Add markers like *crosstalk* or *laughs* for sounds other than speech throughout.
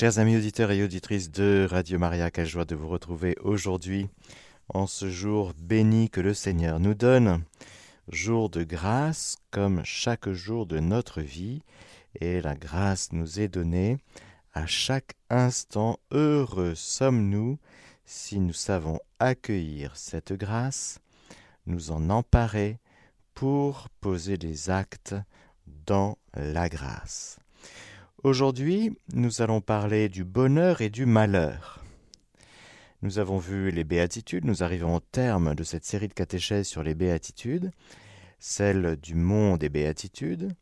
Chers amis auditeurs et auditrices de Radio Maria, quelle joie de vous retrouver aujourd'hui en ce jour béni que le Seigneur nous donne, jour de grâce comme chaque jour de notre vie, et la grâce nous est donnée à chaque instant. Heureux sommes-nous si nous savons accueillir cette grâce, nous en emparer pour poser des actes dans la grâce. Aujourd'hui, nous allons parler du bonheur et du malheur. Nous avons vu les béatitudes, nous arrivons au terme de cette série de catéchèses sur les béatitudes, celle du monde des béatitudes.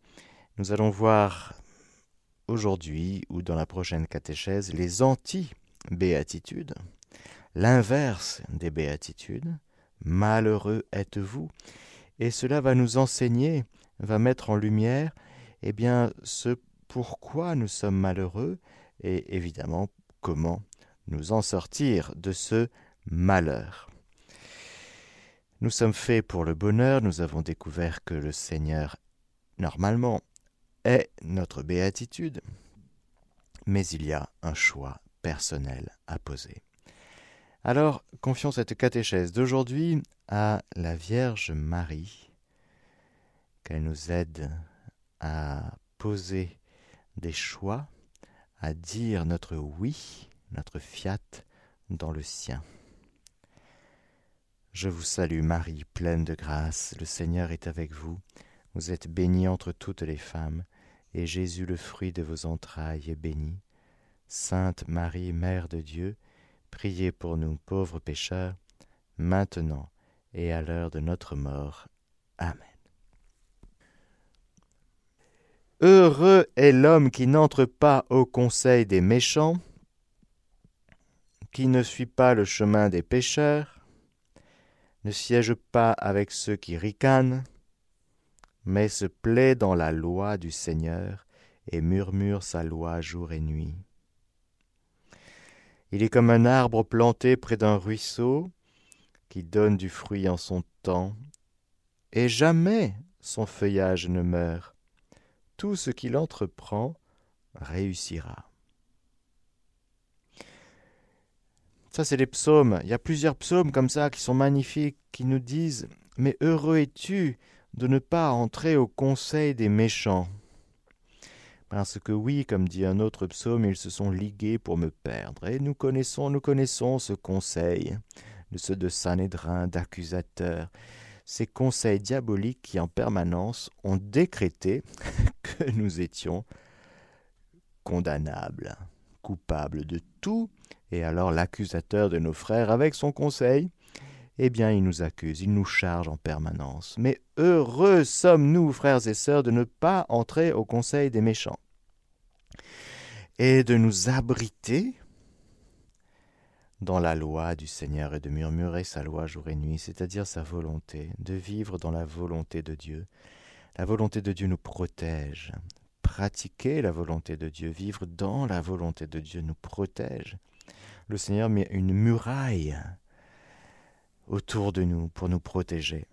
Nous allons voir aujourd'hui ou dans la prochaine catéchèse les anti-béatitudes, l'inverse des béatitudes. Malheureux êtes-vous Et cela va nous enseigner, va mettre en lumière eh bien, ce pourquoi nous sommes malheureux et évidemment comment nous en sortir de ce malheur. Nous sommes faits pour le bonheur, nous avons découvert que le Seigneur, normalement, est notre béatitude, mais il y a un choix personnel à poser. Alors, confions cette catéchèse d'aujourd'hui à la Vierge Marie, qu'elle nous aide à poser des choix, à dire notre oui, notre fiat dans le sien. Je vous salue Marie, pleine de grâce, le Seigneur est avec vous, vous êtes bénie entre toutes les femmes, et Jésus, le fruit de vos entrailles, est béni. Sainte Marie, Mère de Dieu, priez pour nous pauvres pécheurs, maintenant et à l'heure de notre mort. Amen. Heureux est l'homme qui n'entre pas au conseil des méchants, qui ne suit pas le chemin des pécheurs, ne siège pas avec ceux qui ricanent, mais se plaît dans la loi du Seigneur et murmure sa loi jour et nuit. Il est comme un arbre planté près d'un ruisseau qui donne du fruit en son temps, et jamais son feuillage ne meurt tout ce qu'il entreprend réussira. Ça, c'est les psaumes. Il y a plusieurs psaumes comme ça qui sont magnifiques, qui nous disent Mais heureux es-tu de ne pas entrer au conseil des méchants? Parce que oui, comme dit un autre psaume, ils se sont ligués pour me perdre. Et nous connaissons, nous connaissons ce conseil de ceux de Sanhédrin, d'accusateurs, ces conseils diaboliques qui en permanence ont décrété *laughs* que nous étions condamnables, coupables de tout, et alors l'accusateur de nos frères, avec son conseil, eh bien il nous accuse, il nous charge en permanence. Mais heureux sommes-nous, frères et sœurs, de ne pas entrer au conseil des méchants, et de nous abriter dans la loi du Seigneur et de murmurer sa loi jour et nuit, c'est-à-dire sa volonté, de vivre dans la volonté de Dieu. La volonté de Dieu nous protège. Pratiquer la volonté de Dieu, vivre dans la volonté de Dieu nous protège. Le Seigneur met une muraille autour de nous pour nous protéger.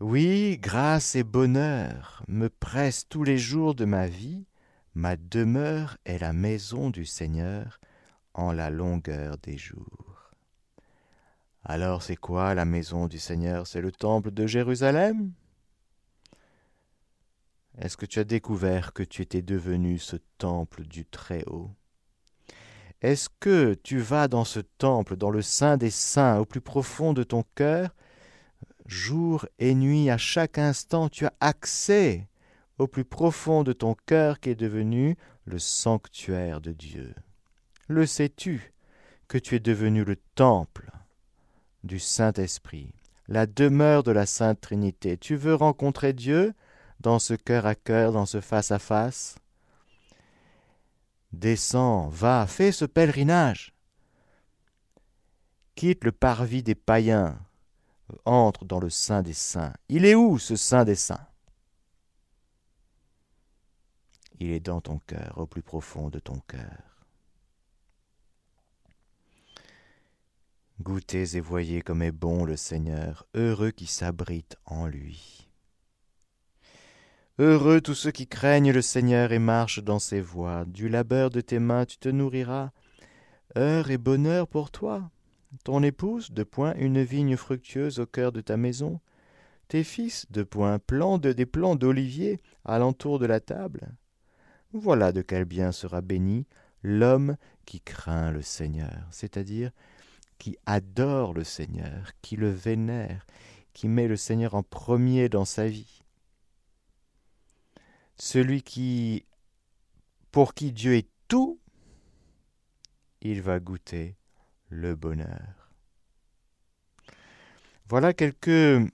Oui, grâce et bonheur me pressent tous les jours de ma vie, ma demeure est la maison du Seigneur, en la longueur des jours. Alors c'est quoi la maison du Seigneur? C'est le temple de Jérusalem? Est-ce que tu as découvert que tu étais devenu ce temple du Très-Haut? Est-ce que tu vas dans ce temple, dans le sein des saints, au plus profond de ton cœur? Jour et nuit, à chaque instant, tu as accès au plus profond de ton cœur qui est devenu le sanctuaire de Dieu. Le sais-tu que tu es devenu le temple du Saint-Esprit, la demeure de la Sainte Trinité? Tu veux rencontrer Dieu dans ce cœur à cœur, dans ce face à face? Descends, va, fais ce pèlerinage. Quitte le parvis des païens, entre dans le Saint des Saints. Il est où ce Saint des Saints? Il est dans ton cœur, au plus profond de ton cœur. Goûtez et voyez comme est bon le Seigneur, heureux qui s'abrite en lui. Heureux tous ceux qui craignent le Seigneur et marchent dans ses voies. Du labeur de tes mains tu te nourriras. Heure et bonheur pour toi. Ton épouse, de point, une vigne fructueuse au cœur de ta maison. Tes fils, de point, plants de, des plants d'olivier alentour de la table. Voilà de quel bien sera béni l'homme qui craint le Seigneur, c'est-à-dire qui adore le Seigneur, qui le vénère, qui met le Seigneur en premier dans sa vie celui pour qui Dieu est tout, il va goûter le bonheur. Voilà quelques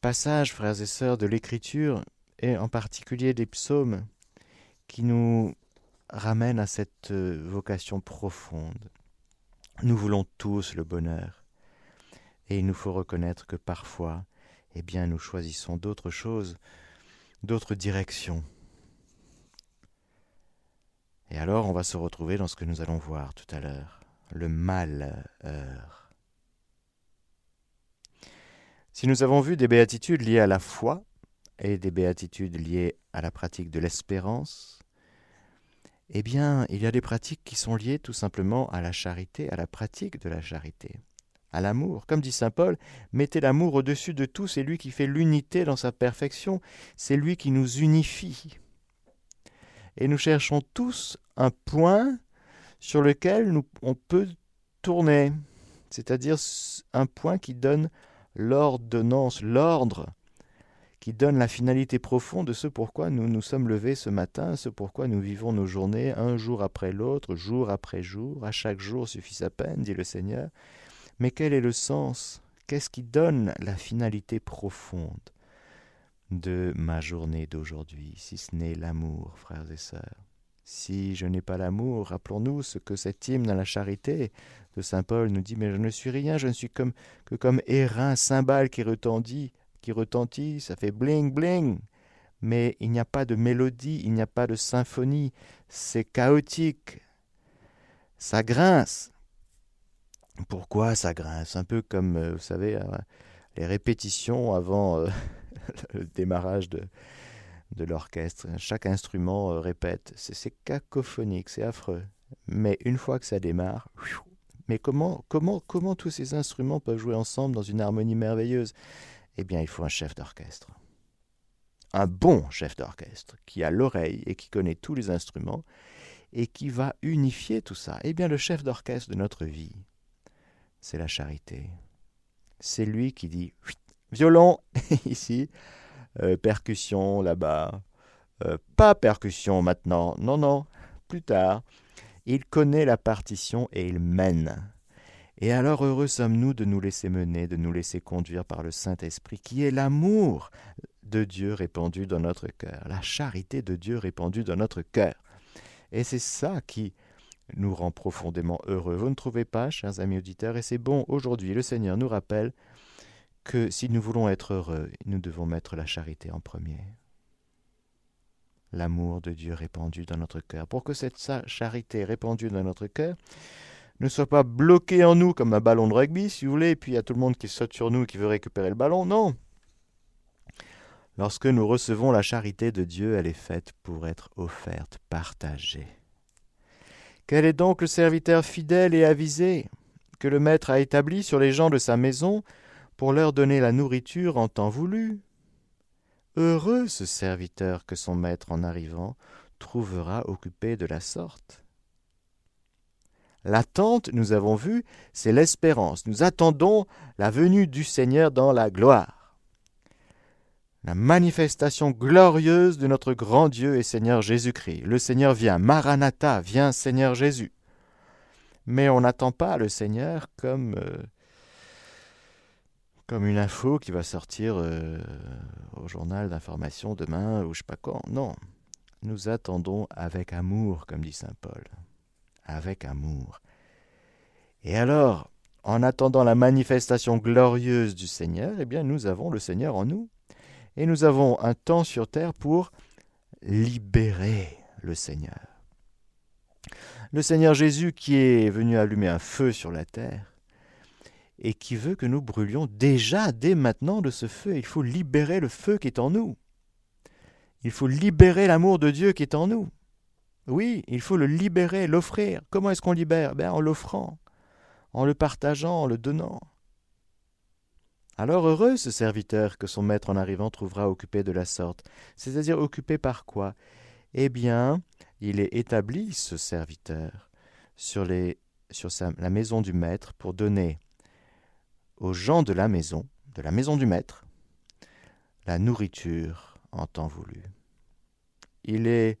passages, frères et sœurs, de l'Écriture, et en particulier des psaumes, qui nous ramènent à cette vocation profonde. Nous voulons tous le bonheur, et il nous faut reconnaître que parfois, eh bien, nous choisissons d'autres choses d'autres directions. Et alors on va se retrouver dans ce que nous allons voir tout à l'heure, le malheur. Si nous avons vu des béatitudes liées à la foi et des béatitudes liées à la pratique de l'espérance, eh bien, il y a des pratiques qui sont liées tout simplement à la charité, à la pratique de la charité à l'amour. Comme dit Saint Paul, mettez l'amour au-dessus de tout, c'est lui qui fait l'unité dans sa perfection, c'est lui qui nous unifie. Et nous cherchons tous un point sur lequel on peut tourner, c'est-à-dire un point qui donne l'ordonnance, l'ordre, qui donne la finalité profonde de ce pourquoi nous nous sommes levés ce matin, ce pourquoi nous vivons nos journées un jour après l'autre, jour après jour, à chaque jour suffit sa peine, dit le Seigneur. Mais quel est le sens? Qu'est-ce qui donne la finalité profonde de ma journée d'aujourd'hui, si ce n'est l'amour, frères et sœurs? Si je n'ai pas l'amour, rappelons-nous ce que cet hymne à la charité de Saint Paul nous dit, mais je ne suis rien, je ne suis comme, que comme airain, cymbale qui retentit, qui retentit, ça fait bling bling, mais il n'y a pas de mélodie, il n'y a pas de symphonie, c'est chaotique, ça grince, pourquoi ça grince? Un peu comme, euh, vous savez, euh, les répétitions avant euh, *laughs* le démarrage de, de l'orchestre. Chaque instrument répète. C'est cacophonique, c'est affreux. Mais une fois que ça démarre, mais comment, comment, comment tous ces instruments peuvent jouer ensemble dans une harmonie merveilleuse? Eh bien, il faut un chef d'orchestre. Un bon chef d'orchestre qui a l'oreille et qui connaît tous les instruments et qui va unifier tout ça. Eh bien, le chef d'orchestre de notre vie, c'est la charité. C'est lui qui dit *sniffs* violon *laughs* ici, euh, percussion là-bas, euh, pas percussion maintenant, non, non, plus tard. Il connaît la partition et il mène. Et alors heureux sommes-nous de nous laisser mener, de nous laisser conduire par le Saint-Esprit, qui est l'amour de Dieu répandu dans notre cœur, la charité de Dieu répandue dans notre cœur. Et c'est ça qui nous rend profondément heureux. Vous ne trouvez pas, chers amis auditeurs, et c'est bon, aujourd'hui, le Seigneur nous rappelle que si nous voulons être heureux, nous devons mettre la charité en premier. L'amour de Dieu répandu dans notre cœur. Pour que cette charité répandue dans notre cœur ne soit pas bloquée en nous comme un ballon de rugby, si vous voulez, et puis il y a tout le monde qui saute sur nous et qui veut récupérer le ballon. Non. Lorsque nous recevons la charité de Dieu, elle est faite pour être offerte, partagée. Quel est donc le serviteur fidèle et avisé que le maître a établi sur les gens de sa maison pour leur donner la nourriture en temps voulu? Heureux ce serviteur que son maître en arrivant trouvera occupé de la sorte. L'attente, nous avons vu, c'est l'espérance. Nous attendons la venue du Seigneur dans la gloire la manifestation glorieuse de notre grand Dieu et Seigneur Jésus-Christ. Le Seigneur vient, Maranatha, vient Seigneur Jésus. Mais on n'attend pas le Seigneur comme, euh, comme une info qui va sortir euh, au journal d'information demain ou je sais pas quand. Non, nous attendons avec amour, comme dit Saint Paul. Avec amour. Et alors, en attendant la manifestation glorieuse du Seigneur, eh bien nous avons le Seigneur en nous et nous avons un temps sur terre pour libérer le Seigneur. Le Seigneur Jésus qui est venu allumer un feu sur la terre et qui veut que nous brûlions déjà, dès maintenant, de ce feu. Il faut libérer le feu qui est en nous. Il faut libérer l'amour de Dieu qui est en nous. Oui, il faut le libérer, l'offrir. Comment est-ce qu'on libère? Ben, En l'offrant, en le partageant, en le donnant. Alors heureux ce serviteur que son maître en arrivant trouvera occupé de la sorte. C'est-à-dire occupé par quoi? Eh bien, il est établi, ce serviteur, sur, la maison du maître pour donner aux gens de la maison, de la maison du maître, la nourriture en temps voulu. Il est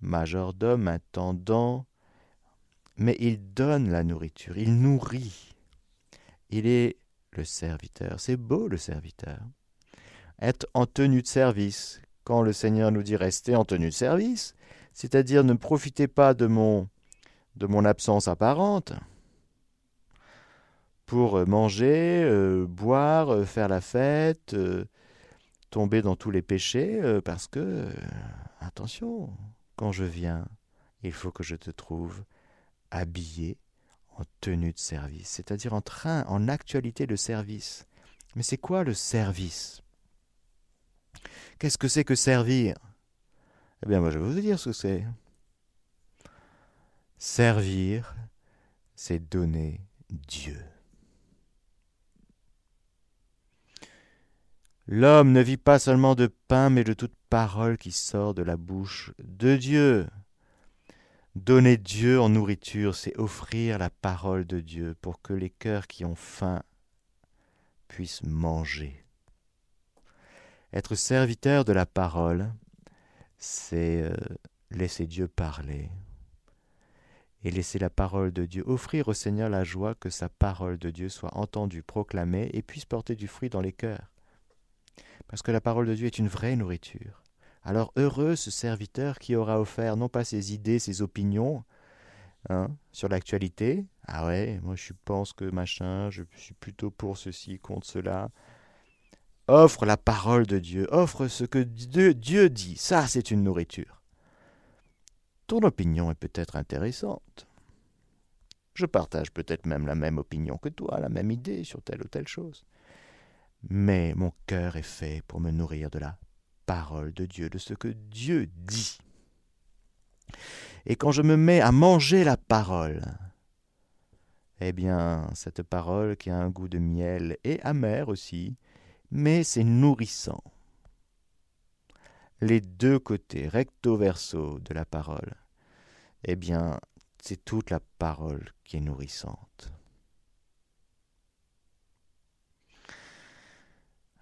majordome, intendant, mais il donne la nourriture, il nourrit. Il est le serviteur. C'est beau le serviteur. Être en tenue de service. Quand le Seigneur nous dit rester en tenue de service, c'est-à-dire ne profitez pas de mon de mon absence apparente pour manger, euh, boire, euh, faire la fête, euh, tomber dans tous les péchés, parce que, attention, quand je viens, il faut que je te trouve habillé en tenue de service, c'est-à-dire en train, en actualité de service. Mais c'est quoi le service? Qu'est-ce que c'est que servir? Eh bien, moi, je vais vous dire ce que c'est. Servir, c'est donner Dieu. L'homme ne vit pas seulement de pain, mais de toute parole qui sort de la bouche de Dieu. Donner Dieu en nourriture, c'est offrir la parole de Dieu pour que les cœurs qui ont faim puissent manger. Être serviteur de la parole, c'est euh, laisser Dieu parler et laisser la parole de Dieu, offrir au Seigneur la joie que sa parole de Dieu soit entendue, proclamée et puisse porter du fruit dans les cœurs. Parce que la parole de Dieu est une vraie nourriture. Alors heureux ce serviteur qui aura offert non pas ses idées, ses opinions hein, sur l'actualité. Ah ouais, moi je pense que machin, je suis plutôt pour ceci, contre cela. Offre la parole de Dieu, offre ce que Dieu, Dieu dit. Ça, c'est une nourriture. Ton opinion est peut-être intéressante. Je partage peut-être même la même opinion que toi, la même idée sur telle ou telle chose. Mais mon cœur est fait pour me nourrir de la parole de Dieu, de ce que Dieu dit. Et quand je me mets à manger la parole, eh bien, cette parole qui a un goût de miel et amer aussi, mais c'est nourrissant. Les deux côtés, recto verso de la parole, eh bien, c'est toute la parole qui est nourrissante.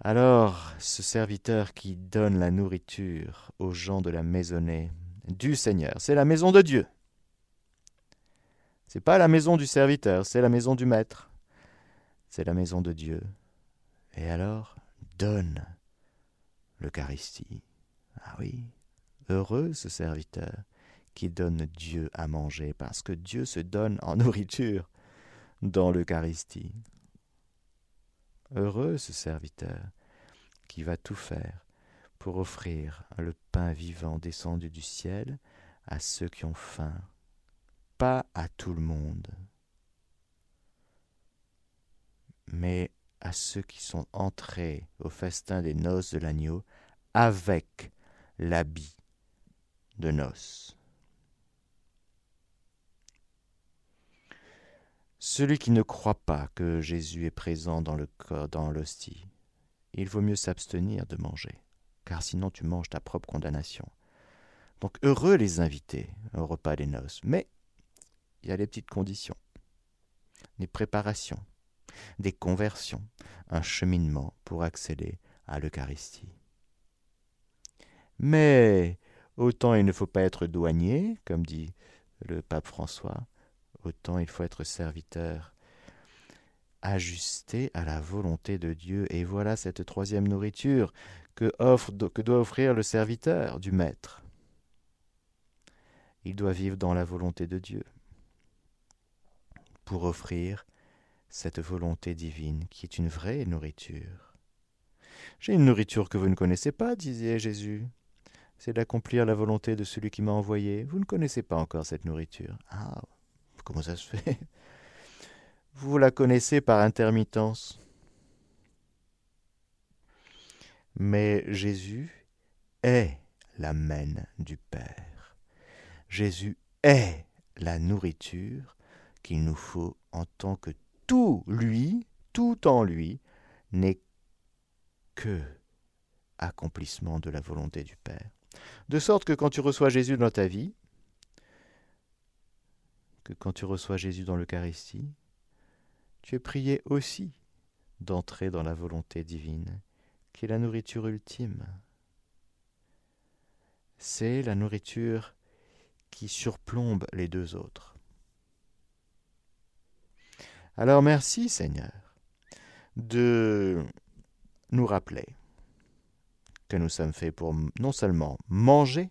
Alors, ce serviteur qui donne la nourriture aux gens de la maisonnée du Seigneur, c'est la maison de Dieu. C'est pas la maison du serviteur, c'est la maison du maître. C'est la maison de Dieu. Et alors, donne l'Eucharistie. Ah oui, heureux ce serviteur qui donne Dieu à manger, parce que Dieu se donne en *laughs* nourriture dans l'Eucharistie. Heureux ce serviteur qui va tout faire pour offrir le pain vivant descendu du ciel à ceux qui ont faim, pas à tout le monde, mais à ceux qui sont entrés au festin des noces de l'agneau avec l'habit de noces. Celui qui ne croit pas que Jésus est présent dans le corps, dans l'hostie, il vaut mieux s'abstenir de manger, car sinon tu manges ta propre condamnation. Donc heureux les invités au repas des noces, mais il y a les petites conditions, des préparations, des conversions, un cheminement pour accéder à l'Eucharistie. Mais autant il ne faut pas être douanier, comme dit le pape François, autant il faut être serviteur, ajusté à la volonté de Dieu. Et voilà cette troisième nourriture que, doit offrir le serviteur du Maître. Il doit vivre dans la volonté de Dieu pour offrir cette volonté divine qui est une vraie nourriture. J'ai une nourriture que vous ne connaissez pas, disait Jésus. C'est d'accomplir la volonté de celui qui m'a envoyé. Vous ne connaissez pas encore cette nourriture. Ah, Comment ça se fait? Vous la connaissez par intermittence. Mais Jésus est l'amène du Père. Jésus est la nourriture qu'il nous faut en tant que tout lui, tout en lui, n'est que accomplissement de la volonté du Père. De sorte que quand tu reçois Jésus dans ta vie, que quand tu reçois Jésus dans l'Eucharistie, tu es prié aussi d'entrer dans la volonté divine, qui est la nourriture ultime. C'est la nourriture qui surplombe les deux autres. Alors merci Seigneur de nous rappeler que nous sommes faits pour non seulement manger,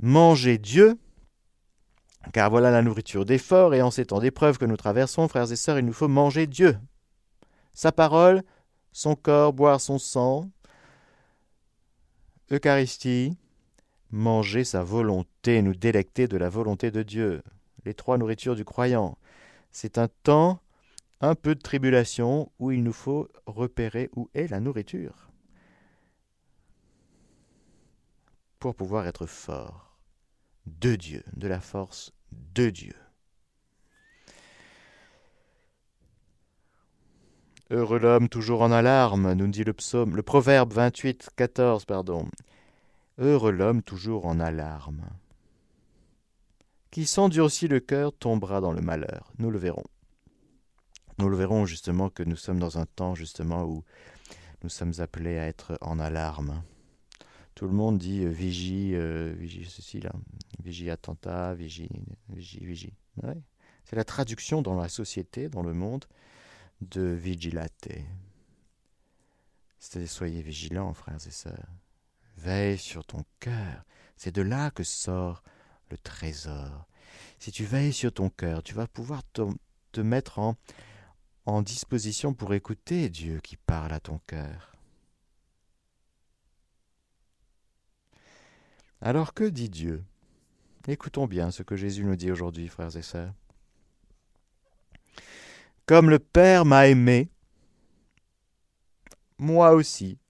manger Dieu, car voilà la nourriture d'effort, et en ces temps d'épreuve que nous traversons, frères et sœurs, il nous faut manger Dieu. Sa parole, son corps, boire son sang, Eucharistie, manger sa volonté, nous délecter de la volonté de Dieu. Les trois nourritures du croyant. C'est un temps, un peu de tribulation, où il nous faut repérer où est la nourriture. Pour pouvoir être fort de Dieu, de la force de Dieu. Heureux l'homme toujours en alarme, nous dit le psaume, le proverbe 28, 14, pardon. Heureux l'homme toujours en alarme. Qui s'endurcit le cœur tombera dans le malheur. Nous le verrons. Nous le verrons justement que nous sommes dans un temps justement où nous sommes appelés à être en alarme. Tout le monde dit euh, vigie, euh, vigie ceci là, vigie attentat, vigie, vigie, vigie. C'est la traduction dans la société, dans le monde, de vigilate. C'est-à-dire soyez vigilants, frères et sœurs. Veille sur ton cœur. C'est de là que sort le trésor. Si tu veilles sur ton cœur, tu vas pouvoir te, te mettre en, en disposition pour écouter Dieu qui parle à ton cœur. Alors que dit Dieu? Écoutons bien ce que Jésus nous dit aujourd'hui, frères et sœurs. Comme le Père m'a aimé, moi aussi,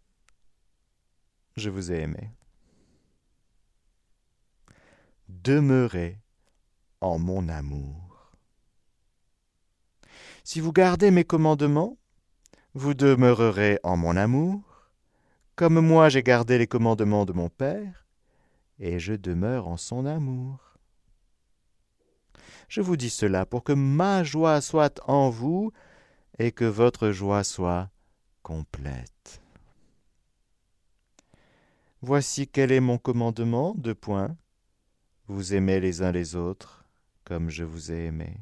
je vous ai aimé. Demeurez en mon amour. Si vous gardez mes commandements, vous demeurerez en mon amour, comme moi j'ai gardé les commandements de mon Père, et je demeure en son amour. Je vous dis cela pour que ma joie soit en vous et que votre joie soit complète. Voici quel est mon commandement, deux points. Vous aimez les uns les autres comme je vous ai aimé.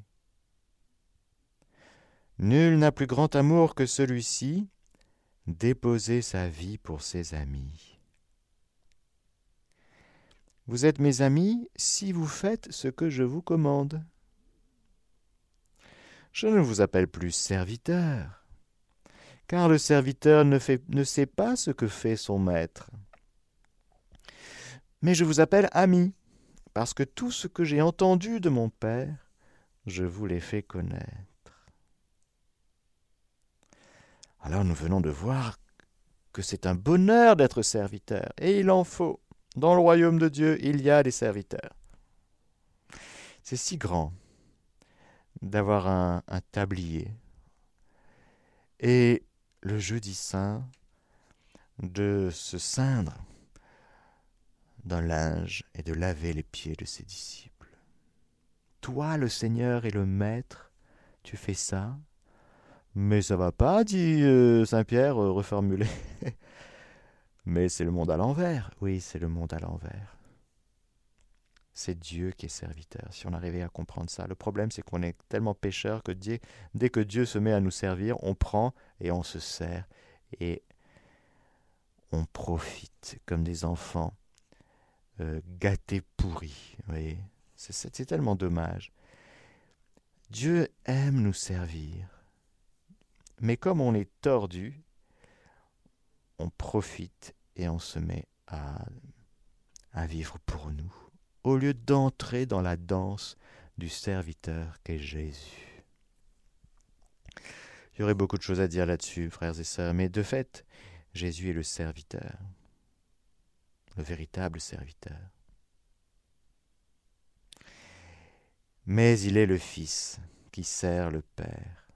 Nul n'a plus grand amour que celui-ci, déposer sa vie pour ses amis. Vous êtes mes amis si vous faites ce que je vous commande. Je ne vous appelle plus serviteur, car le serviteur ne, sait pas ce que fait son maître. Mais je vous appelle ami, parce que tout ce que j'ai entendu de mon Père, je vous l'ai fait connaître. Alors nous venons de voir que c'est un bonheur d'être serviteur, et il en faut. Dans le royaume de Dieu, il y a des serviteurs. C'est si grand d'avoir un, tablier. Et le jeudi saint, de se ceindre d'un linge et de laver les pieds de ses disciples. Toi, le Seigneur et le Maître, tu fais ça? Mais ça va pas, dit euh, Saint Pierre, euh, reformulé. *laughs* Mais c'est le monde à l'envers. Oui, c'est le monde à l'envers c'est Dieu qui est serviteur. Si on arrivait à comprendre ça, le problème c'est qu'on est tellement pécheur que dès, que Dieu se met à nous servir, on prend et on se sert et on profite comme des enfants euh, gâtés pourris. C'est tellement dommage. Dieu aime nous servir, mais comme on est tordu, on profite et on se met à, vivre pour nous au lieu d'entrer dans la danse du serviteur qu'est Jésus. Il y aurait beaucoup de choses à dire là-dessus, frères et sœurs, mais de fait, Jésus est le serviteur. le véritable serviteur. Mais il est le Fils qui sert le Père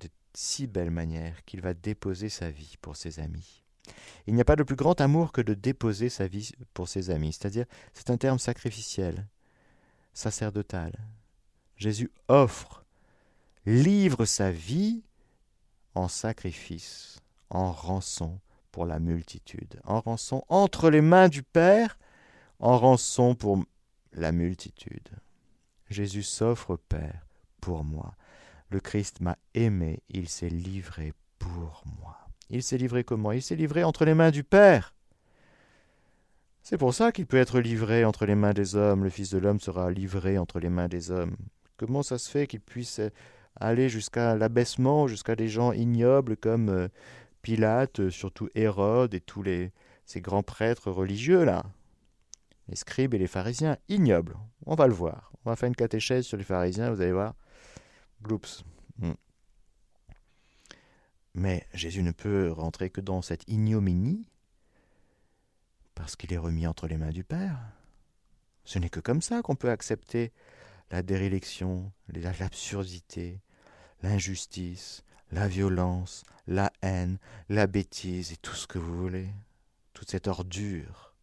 de si belle manière qu'il va déposer sa vie pour ses amis. Il n'y a pas de plus grand amour que de déposer sa vie pour ses amis, c'est-à-dire c'est un terme sacrificiel, sacerdotal. Jésus offre, livre sa vie en sacrifice, en rançon pour la multitude, en rançon entre les mains du Père, en rançon pour la multitude. Jésus s'offre au Père pour moi. Le Christ m'a aimé, il s'est livré pour moi. Il s'est livré comment? Il s'est livré entre les mains du Père. C'est pour ça qu'il peut être livré entre les mains des hommes. Le Fils de l'homme sera livré entre les mains des hommes. Comment ça se fait qu'il puisse aller jusqu'à l'abaissement, jusqu'à des gens ignobles comme euh, Pilate, surtout Hérode et tous les, ces grands prêtres religieux là? Les scribes et les pharisiens, ignobles. On va le voir. On va faire une catéchèse sur les pharisiens, vous allez voir. Gloops. Hmm. Mais Jésus ne peut rentrer que dans cette ignominie parce qu'il est remis entre les mains du Père. Ce n'est que comme ça qu'on peut accepter la déréliction, l'absurdité, l'injustice, la violence, la haine, la bêtise et tout ce que vous voulez, toute cette ordure,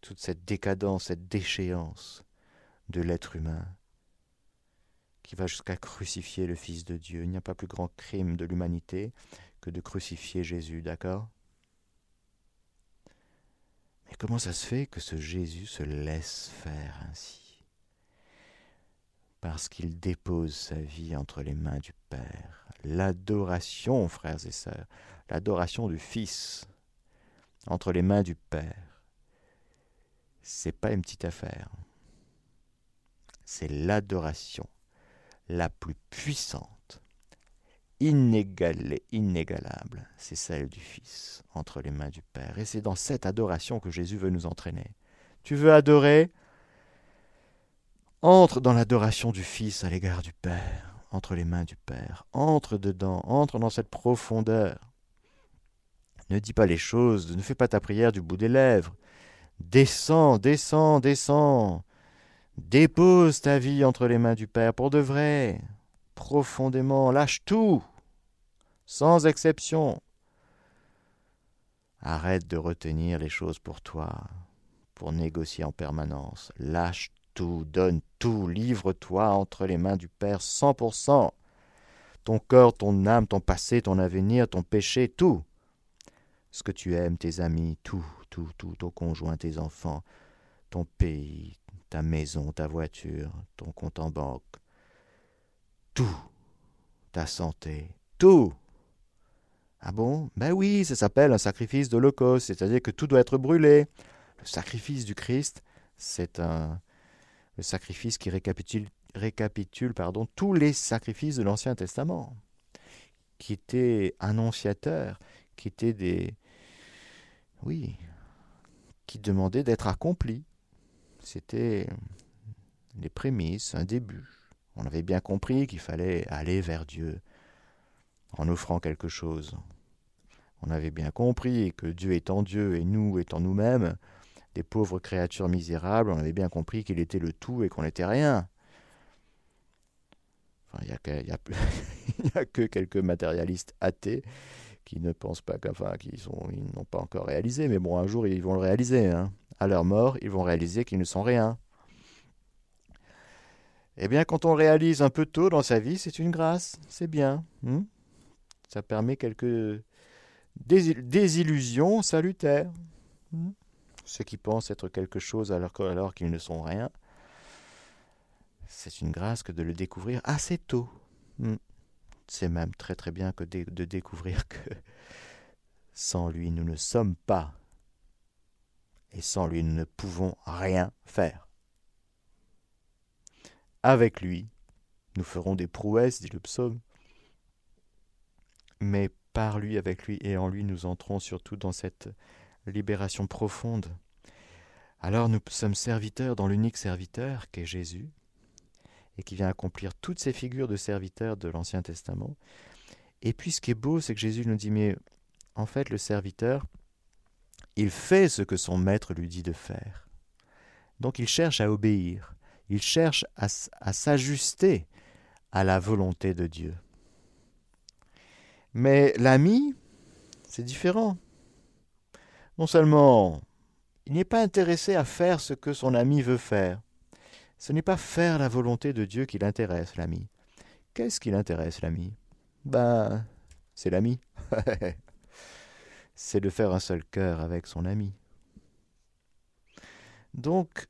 toute cette décadence, cette déchéance de l'être humain qui va jusqu'à crucifier le Fils de Dieu. Il n'y a pas plus grand crime de l'humanité que de crucifier Jésus, d'accord? Mais comment ça se fait que ce Jésus se laisse faire ainsi? Parce qu'il dépose sa vie entre les mains du Père. L'adoration, frères et sœurs, l'adoration du Fils entre les mains du Père, c'est pas une petite affaire. C'est l'adoration la plus puissante, inégalée, inégalable, c'est celle du Fils entre les mains du Père. Et c'est dans cette adoration que Jésus veut nous entraîner. Tu veux adorer? Entre dans l'adoration du Fils à l'égard du Père, entre les mains du Père. Entre dedans, entre dans cette profondeur. Ne dis pas les choses, ne fais pas ta prière du bout des lèvres. Descends, descends, descends. Dépose ta vie entre les mains du Père pour de vrai, profondément, lâche tout, sans exception. Arrête de retenir les choses pour toi, pour négocier en permanence. Lâche tout, donne tout, livre-toi entre les mains du Père cent pour cent. Ton corps, ton âme, ton passé, ton avenir, ton péché, tout. Ce que tu aimes, tes amis, tout, tout, tout, ton conjoint, tes enfants, ton pays, ta maison, ta voiture, ton compte en banque, tout, ta santé, tout. Ah bon? Ben oui, ça s'appelle un sacrifice d'Holocauste, c'est-à-dire que tout doit être brûlé. Le sacrifice du Christ, c'est un, le sacrifice qui récapitule, récapitule pardon, tous les sacrifices de l'Ancien Testament, qui étaient annonciateurs, qui étaient des... Oui, qui demandaient d'être accomplis. C'était les prémices, un début. On avait bien compris qu'il fallait aller vers Dieu en offrant quelque chose. On avait bien compris que Dieu étant Dieu et nous étant nous-mêmes, des pauvres créatures misérables, on avait bien compris qu'il était le tout et qu'on n'était rien. Enfin, il n'y *laughs* a, que quelques matérialistes athées qui ne pensent pas qu'enfin, qui n'ont pas encore réalisé, mais bon, un jour ils vont le réaliser. Hein. À leur mort, ils vont réaliser qu'ils ne sont rien. Eh bien, quand on réalise un peu tôt dans sa vie, c'est une grâce, c'est bien. Hein. Ça permet quelques désillusions salutaires. Hein ceux qui pensent être quelque chose alors, alors qu'ils ne sont rien, c'est une grâce que de le découvrir assez tôt. Hmm. C'est même très très bien que de, découvrir que *laughs* sans lui nous ne sommes pas et sans lui nous ne pouvons rien faire. Avec lui, nous ferons des prouesses, dit le psaume, mais par lui, avec lui et en lui, nous entrons surtout dans cette libération profonde. Alors nous sommes serviteurs dans l'unique serviteur qu'est Jésus, et qui vient accomplir toutes ces figures de serviteurs de l'Ancien Testament. Et puis ce qui est beau, c'est que Jésus nous dit, mais en fait le serviteur, il fait ce que son maître lui dit de faire. Donc il cherche à obéir, il cherche à, s'ajuster à la volonté de Dieu. Mais l'ami, c'est différent. Non seulement il n'est pas intéressé à faire ce que son ami veut faire, ce n'est pas faire la volonté de Dieu qui l'intéresse, l'ami. Qu'est-ce qui l'intéresse, l'ami? Ben, c'est l'ami. *laughs* c'est de faire un seul cœur avec son ami. Donc,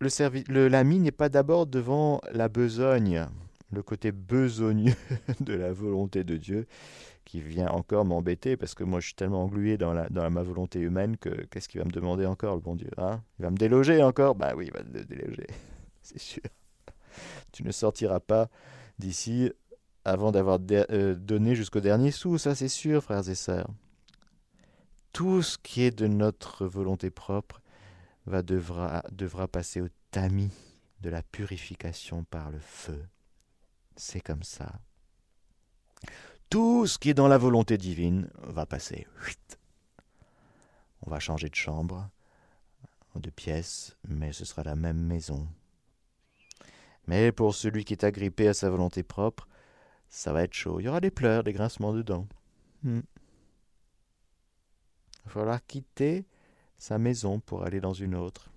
l'ami n'est pas d'abord devant la besogne, le côté besogneux *laughs* de la volonté de Dieu, qui vient encore m'embêter parce que moi je suis tellement englué dans, la, ma volonté humaine que qu'est-ce qu'il va me demander encore le bon Dieu hein? Il va me déloger encore? Bah oui, il va te déloger, *laughs* c'est sûr. Tu ne sortiras pas d'ici avant d'avoir euh, donné jusqu'au dernier sou, ça c'est sûr, frères et sœurs. Tout ce qui est de notre volonté propre va devra, devra passer au tamis de la purification par le feu. C'est comme ça. Tout ce qui est dans la volonté divine va passer. On va changer de chambre, de pièce, mais ce sera la même maison. Mais pour celui qui est agrippé à sa volonté propre, ça va être chaud. Il y aura des pleurs, des grincements de dents. Hmm. Il va falloir quitter sa maison pour aller dans une autre.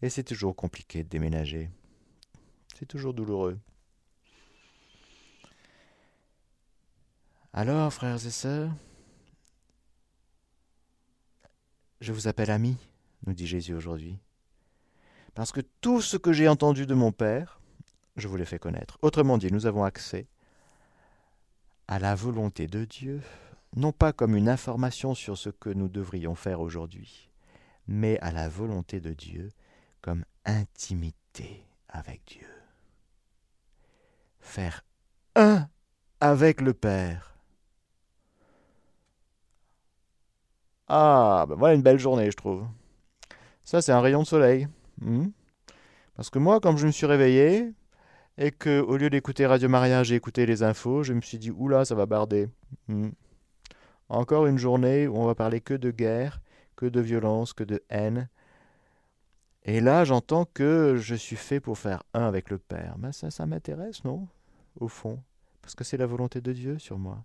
Et c'est toujours compliqué de déménager. C'est toujours douloureux. Alors, frères et sœurs, je vous appelle amis, nous dit Jésus aujourd'hui, parce que tout ce que j'ai entendu de mon Père, je vous l'ai fait connaître. Autrement dit, nous avons accès à la volonté de Dieu, non pas comme une information sur ce que nous devrions faire aujourd'hui, mais à la volonté de Dieu comme intimité avec Dieu. Faire un avec le Père Ah, ben voilà une belle journée, je trouve. Ça, c'est un rayon de soleil. Hmm. Parce que moi, comme je me suis réveillé, et que au lieu d'écouter Radio Maria, j'ai écouté les infos, je me suis dit, oula, ça va barder. Hmm. Encore une journée où on va parler que de guerre, que de violence, que de haine. Et là, j'entends que je suis fait pour faire un avec le Père. Ben, ça, ça m'intéresse, non? Au fond. Parce que c'est la volonté de Dieu sur moi.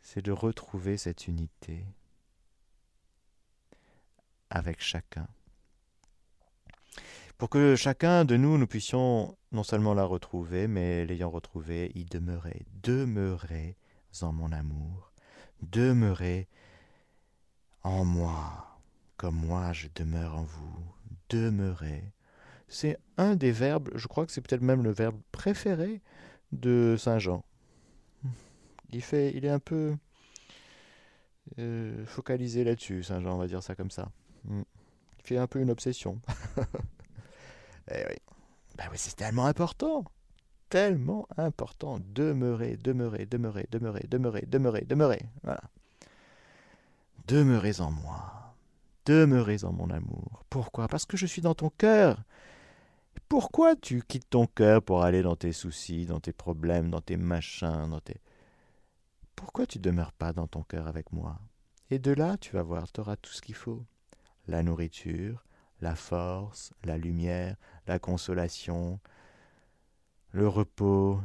C'est de retrouver cette unité avec chacun. Pour que chacun de nous, nous puissions non seulement la retrouver, mais l'ayant retrouvée, y demeurer. Demeurer en mon amour. Demeurer en moi, comme moi je demeure en vous. Demeurer. C'est un des verbes, je crois que c'est peut-être même le verbe préféré de Saint Jean. Il fait, il est un peu euh, focalisé là-dessus, Saint Jean, on va dire ça comme ça. Mm. Il fait un peu une obsession. *laughs* eh oui. Ben oui, c'est tellement important. Tellement important. Demeurer, demeurer, demeurer, demeurer, demeurer, demeurer, demeurer. Voilà. Demeurez en moi. Demeurez en mon amour. Pourquoi? Parce que je suis dans ton cœur. Pourquoi tu quittes ton cœur pour aller dans tes soucis, dans tes problèmes, dans tes machins, dans tes... Pourquoi tu demeures pas dans ton cœur avec moi? Et de là, tu vas voir, tu auras tout ce qu'il faut la nourriture, la force, la lumière, la consolation, le repos.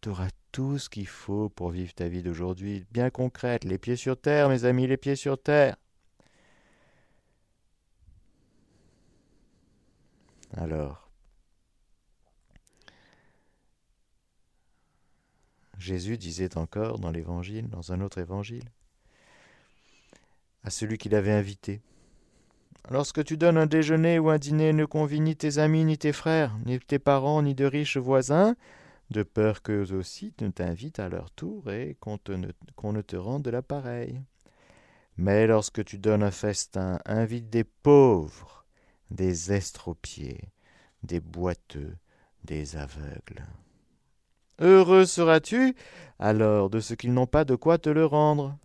Tu auras tout ce qu'il faut pour vivre ta vie d'aujourd'hui, bien concrète, les pieds sur terre, mes amis, les pieds sur terre. Alors, Jésus disait encore dans l'évangile, dans un autre évangile, à celui qui l'avait invité, Lorsque tu donnes un déjeuner ou un dîner, ne convie ni tes amis, ni tes frères, ni tes parents, ni de riches voisins, de peur qu'eux aussi ne t'invitent à leur tour et qu'on, ne te rende de l'appareil. Mais lorsque tu donnes un festin, invite des pauvres, des estropiés, des boiteux, des aveugles. Heureux seras-tu alors de ce qu'ils n'ont pas de quoi te le rendre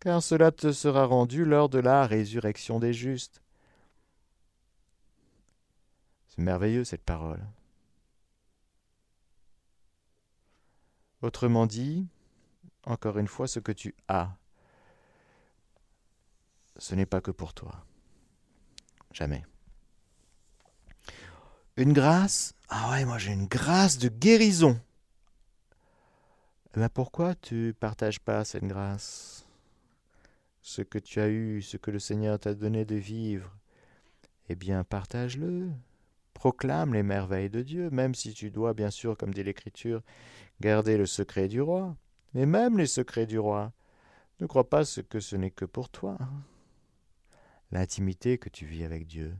car cela te sera rendu lors de la résurrection des justes. C'est merveilleux cette parole. Autrement dit, encore une fois, ce que tu as, ce n'est pas que pour toi. Jamais. Une grâce? Ah ouais, moi j'ai une grâce de guérison. Mais pourquoi tu partages pas cette grâce? Ce que tu as eu, ce que le Seigneur t'a donné de vivre, eh bien partage-le. Proclame les merveilles de Dieu, même si tu dois, bien sûr, comme dit l'Écriture, garder le secret du roi. Mais même les secrets du roi, ne crois pas que ce n'est que pour toi. L'intimité que tu vis avec Dieu,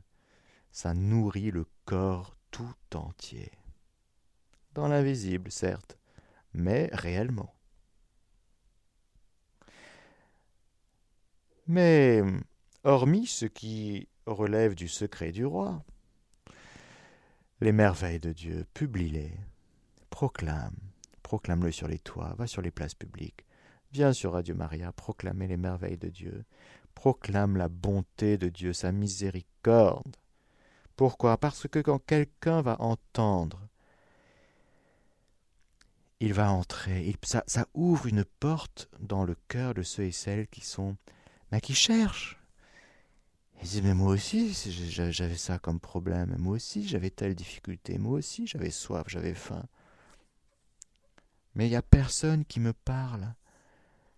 ça nourrit le corps tout entier. Dans l'invisible, certes, mais réellement. Mais, hormis ce qui relève du secret du roi, les merveilles de Dieu, publie-les, proclame, proclame-le sur les toits, va sur les places publiques, viens sur Radio Maria proclamer les merveilles de Dieu, proclame la bonté de Dieu, sa miséricorde. Pourquoi? Parce que quand quelqu'un va entendre, il va entrer, ça, ouvre une porte dans le cœur de ceux et celles qui sont, mais qui cherchent. Ils disent, mais moi aussi, j'avais ça comme problème, moi aussi, j'avais telle difficulté, moi aussi, j'avais soif, j'avais faim. Mais il n'y a personne qui me parle.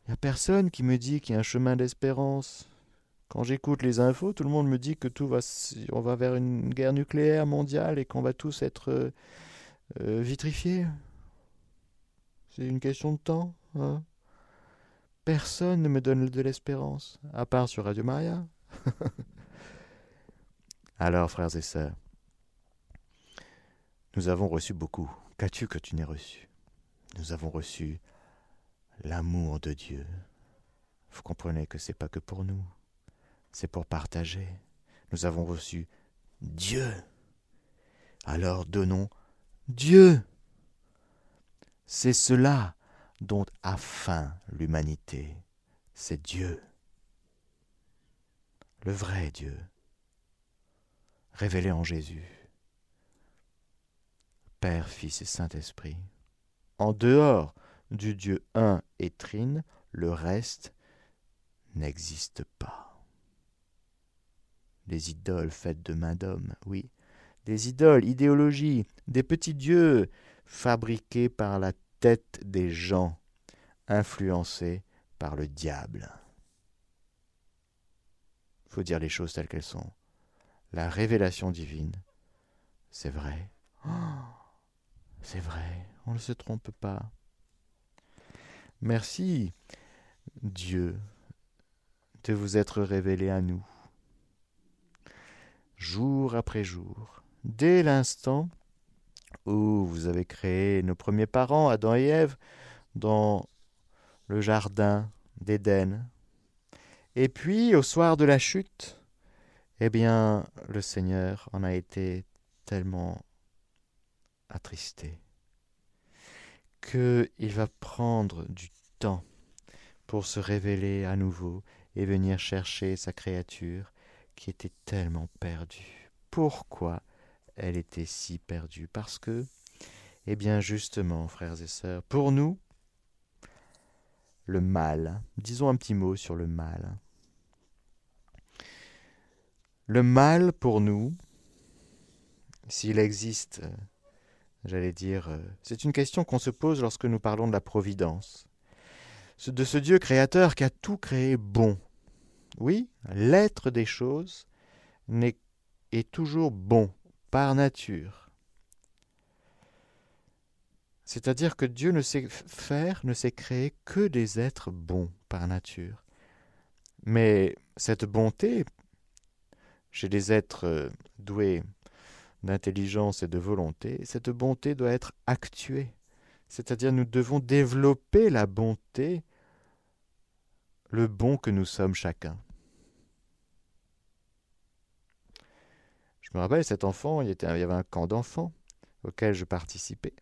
Il n'y a personne qui me dit qu'il y a un chemin d'espérance. Quand j'écoute les infos, tout le monde me dit que tout va, on va vers une guerre nucléaire mondiale et qu'on va tous être euh, euh, vitrifiés. C'est une question de temps. Hein? Personne ne me donne de l'espérance, à part sur Radio Maria. *laughs* Alors, frères et sœurs, nous avons reçu beaucoup. Qu'as-tu que tu n'aies reçu? Nous avons reçu l'amour de Dieu. Vous comprenez que c'est pas que pour nous, c'est pour partager. Nous avons reçu Dieu. Alors donnons Dieu. C'est cela dont a faim l'humanité. C'est Dieu. Le vrai Dieu, révélé en Jésus. Père, Fils et Saint-Esprit. En dehors du Dieu un et trine, le reste n'existe pas. Les idoles faites de main d'homme, oui, des idoles, idéologies, des petits dieux fabriqués par la des gens, influencés par le diable. Faut dire les choses telles qu'elles sont. La révélation divine, c'est vrai. Oh, c'est vrai, on ne se trompe pas. Merci, Dieu, de vous être révélé à nous, jour après jour, dès l'instant où vous avez créé nos premiers parents, Adam et Ève, dans le jardin d'Éden. Et puis, au soir de la chute, eh bien, le Seigneur en a été tellement attristé qu'il va prendre du temps pour se révéler à nouveau et venir chercher sa créature qui était tellement perdue. Pourquoi elle était si perdue Parce que, eh bien justement, frères et sœurs, pour nous, le mal, disons un petit mot sur le mal. Le mal pour nous, s'il existe j'allais dire, c'est une question qu'on se pose lorsque nous parlons de la providence, de ce Dieu créateur qui a tout créé bon. Oui, l'être des choses est toujours bon, par nature. C'est-à-dire que Dieu ne sait faire, ne sait créer que des êtres bons par nature. Mais cette bonté, chez des êtres euh, doués d'intelligence et de volonté, cette bonté doit être actuée. C'est-à-dire nous devons développer la bonté, le bon que nous sommes chacun. Me rappelle, cet enfant, il, y avait un camp d'enfants auquel je participais.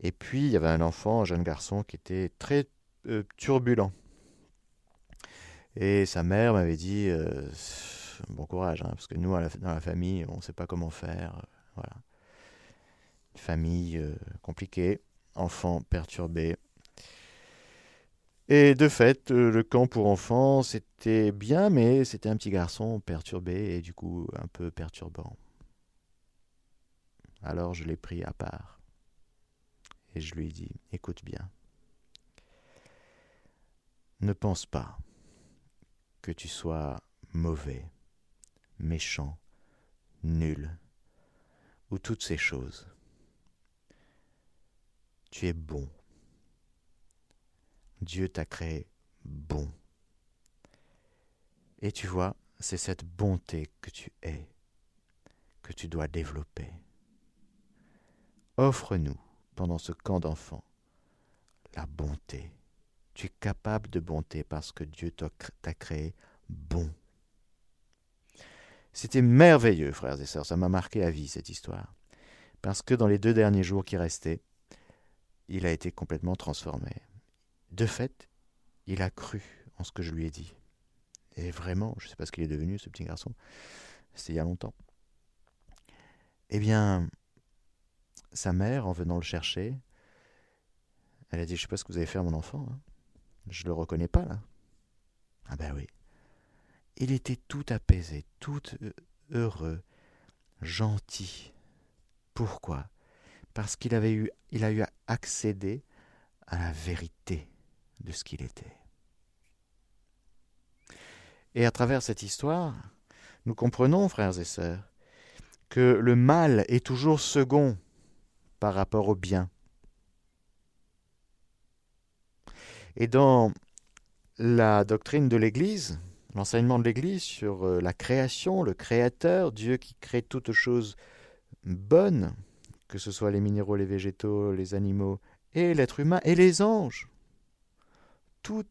Et puis, il y avait un enfant, un jeune garçon, qui était très euh, turbulent. Et sa mère m'avait dit, euh, bon courage, hein, parce que nous, dans la famille, on ne sait pas comment faire. Euh, voilà. Famille compliquée, enfants perturbés. Et de fait, euh, le camp pour enfants, c'était bien, mais c'était un petit garçon perturbé et du coup un peu perturbant. Alors je l'ai pris à part. Et je lui ai dit, écoute bien, ne pense pas que tu sois mauvais, méchant, nul, ou toutes ces choses. Tu es bon. Dieu t'a créé bon. Et tu vois, c'est cette bonté que tu es, que tu dois développer. Offre-nous, pendant ce camp d'enfants, la bonté. Tu es capable de bonté parce que Dieu t'a créé bon. C'était merveilleux, frères et sœurs, ça m'a marqué à vie cette histoire. Parce que dans les deux derniers jours qui restaient, il a été complètement transformé. De fait, il a cru en ce que je lui ai dit. Et vraiment, je ne sais pas ce qu'il est devenu, ce petit garçon, c'était il y a longtemps. Eh bien, sa mère, en venant le chercher, elle a dit, je ne sais pas ce que vous avez fait mon enfant. Hein. Je ne le reconnais pas, là. Ah ben oui. Il était tout apaisé, tout heureux, gentil. Pourquoi? Parce qu'il avait eu, il a eu accédé à la vérité de ce qu'il était. Et à travers cette histoire, nous comprenons, frères et sœurs, que le mal est toujours second par rapport au bien. Et dans la doctrine de l'Église, l'enseignement de l'Église sur euh, la création, le Créateur, Dieu qui crée toutes choses bonnes, que ce soit les minéraux, les végétaux, les animaux, et l'être humain, et les anges. Tout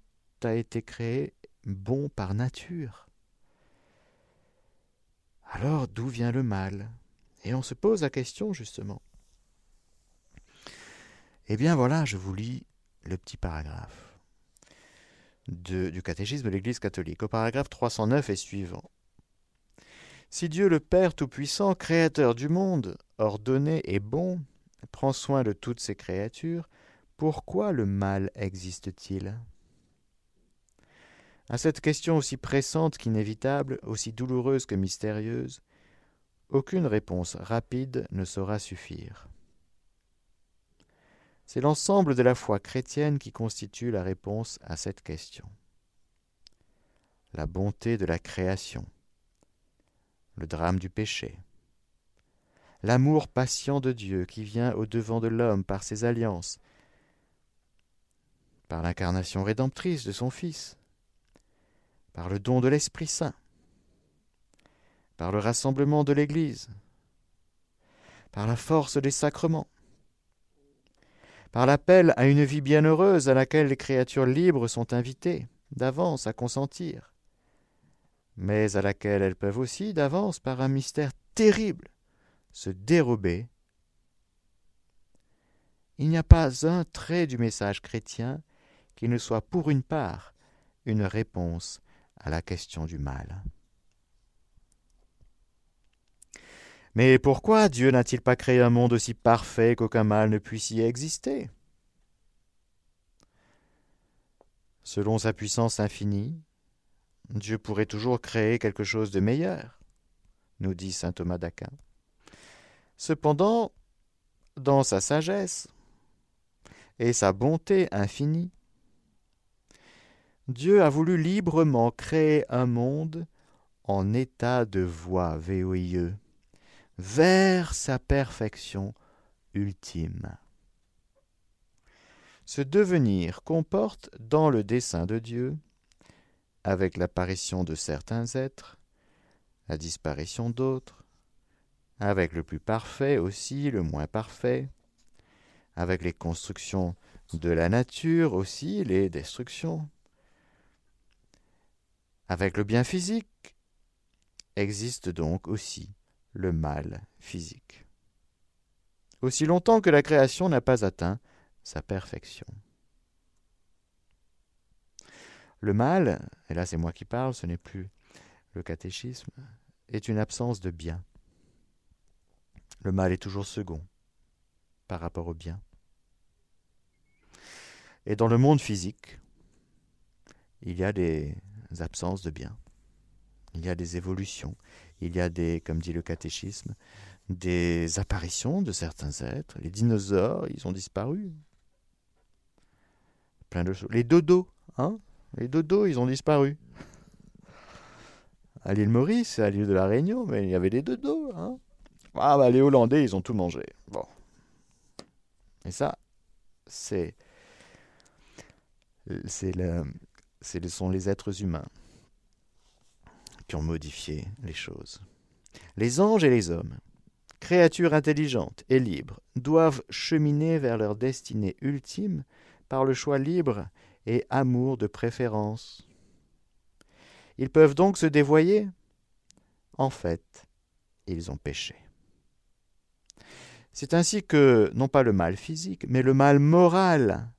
a été créé bon par nature. Alors d'où vient le mal? Et on se pose la question justement. Eh bien voilà, je vous lis le petit paragraphe du catéchisme de l'Église catholique, au paragraphe 309 et suivant. Si Dieu le Père Tout-Puissant, Créateur du monde, ordonné et bon, prend soin de toutes ses créatures, pourquoi le mal existe-t-il? À cette question aussi pressante qu'inévitable, aussi douloureuse que mystérieuse, aucune réponse rapide ne saura suffire. C'est l'ensemble de la foi chrétienne qui constitue la réponse à cette question. La bonté de la création, le drame du péché, l'amour patient de Dieu qui vient au-devant de l'homme par ses alliances, par l'incarnation rédemptrice de son Fils, par le don de l'Esprit Saint, par le rassemblement de l'Église, par la force des sacrements, par l'appel à une vie bienheureuse à laquelle les créatures libres sont invitées d'avance à consentir, mais à laquelle elles peuvent aussi d'avance, par un mystère terrible, se dérober. Il n'y a pas un trait du message chrétien qui ne soit pour une part une réponse la question du mal. Mais pourquoi Dieu n'a-t-il pas créé un monde aussi parfait qu'aucun mal ne puisse y exister? Selon sa puissance infinie, Dieu pourrait toujours créer quelque chose de meilleur, nous dit saint Thomas d'Aquin. Cependant, dans sa sagesse et sa bonté infinie, Dieu a voulu librement créer un monde en état de voie VOIE vers sa perfection ultime. Ce devenir comporte dans le dessein de Dieu, avec l'apparition de certains êtres, la disparition d'autres, avec le plus parfait aussi le moins parfait, avec les constructions de la nature aussi les destructions, avec le bien physique, existe donc aussi le mal physique. Aussi longtemps que la création n'a pas atteint sa perfection. Le mal, et là c'est moi qui parle, ce n'est plus le catéchisme, est une absence de bien. Le mal est toujours second par rapport au bien. Et dans le monde physique, il y a des absences de bien. Il y a des évolutions. Il y a des, comme dit le catéchisme, des apparitions de certains êtres. Les dinosaures, ils ont disparu. Plein de choses. Les dodos, hein Les dodos, ils ont disparu. À l'île Maurice, à l'île de la Réunion, mais il y avait des dodos, hein Ah bah les Hollandais, ils ont tout mangé. Bon. Et ça, c'est c'est le, ce sont les êtres humains qui ont modifié les choses. Les anges et les hommes, créatures intelligentes et libres, doivent cheminer vers leur destinée ultime par le choix libre et amour de préférence. Ils peuvent donc se dévoyer En fait, ils ont péché. C'est ainsi que, non pas le mal physique, mais le mal moral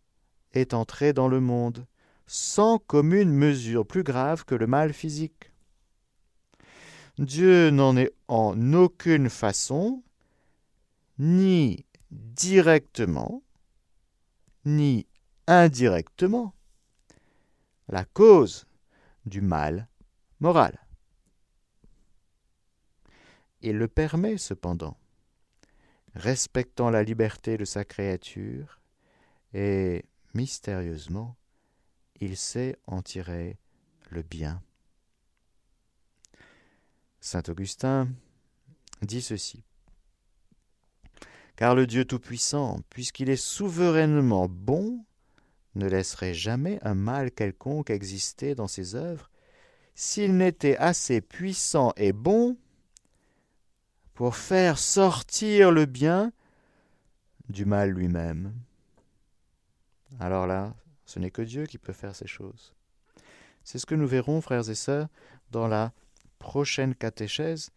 est entré dans le monde, sans commune mesure plus grave que le mal physique. Dieu n'en est en aucune façon, ni directement, ni indirectement, la cause du mal moral. Il le permet cependant, respectant la liberté de sa créature, et mystérieusement, il sait en tirer le bien. Saint Augustin dit ceci. Car le Dieu Tout-Puissant, puisqu'il est souverainement bon, ne laisserait jamais un mal quelconque exister dans ses œuvres, s'il n'était assez puissant et bon pour faire sortir le bien du mal lui-même. Alors là, ce n'est que Dieu qui peut faire ces choses. C'est ce que nous verrons, frères et sœurs, dans la prochaine catéchèse.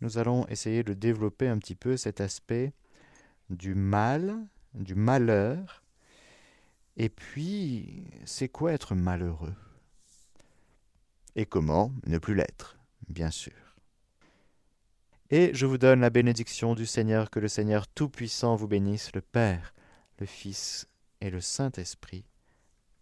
Nous allons essayer de développer un petit peu cet aspect du mal, du malheur, et puis c'est quoi être malheureux? Et comment ne plus l'être, bien sûr. Et je vous donne la bénédiction du Seigneur, que le Seigneur Tout-Puissant vous bénisse, le Père, le Fils et le Saint-Esprit.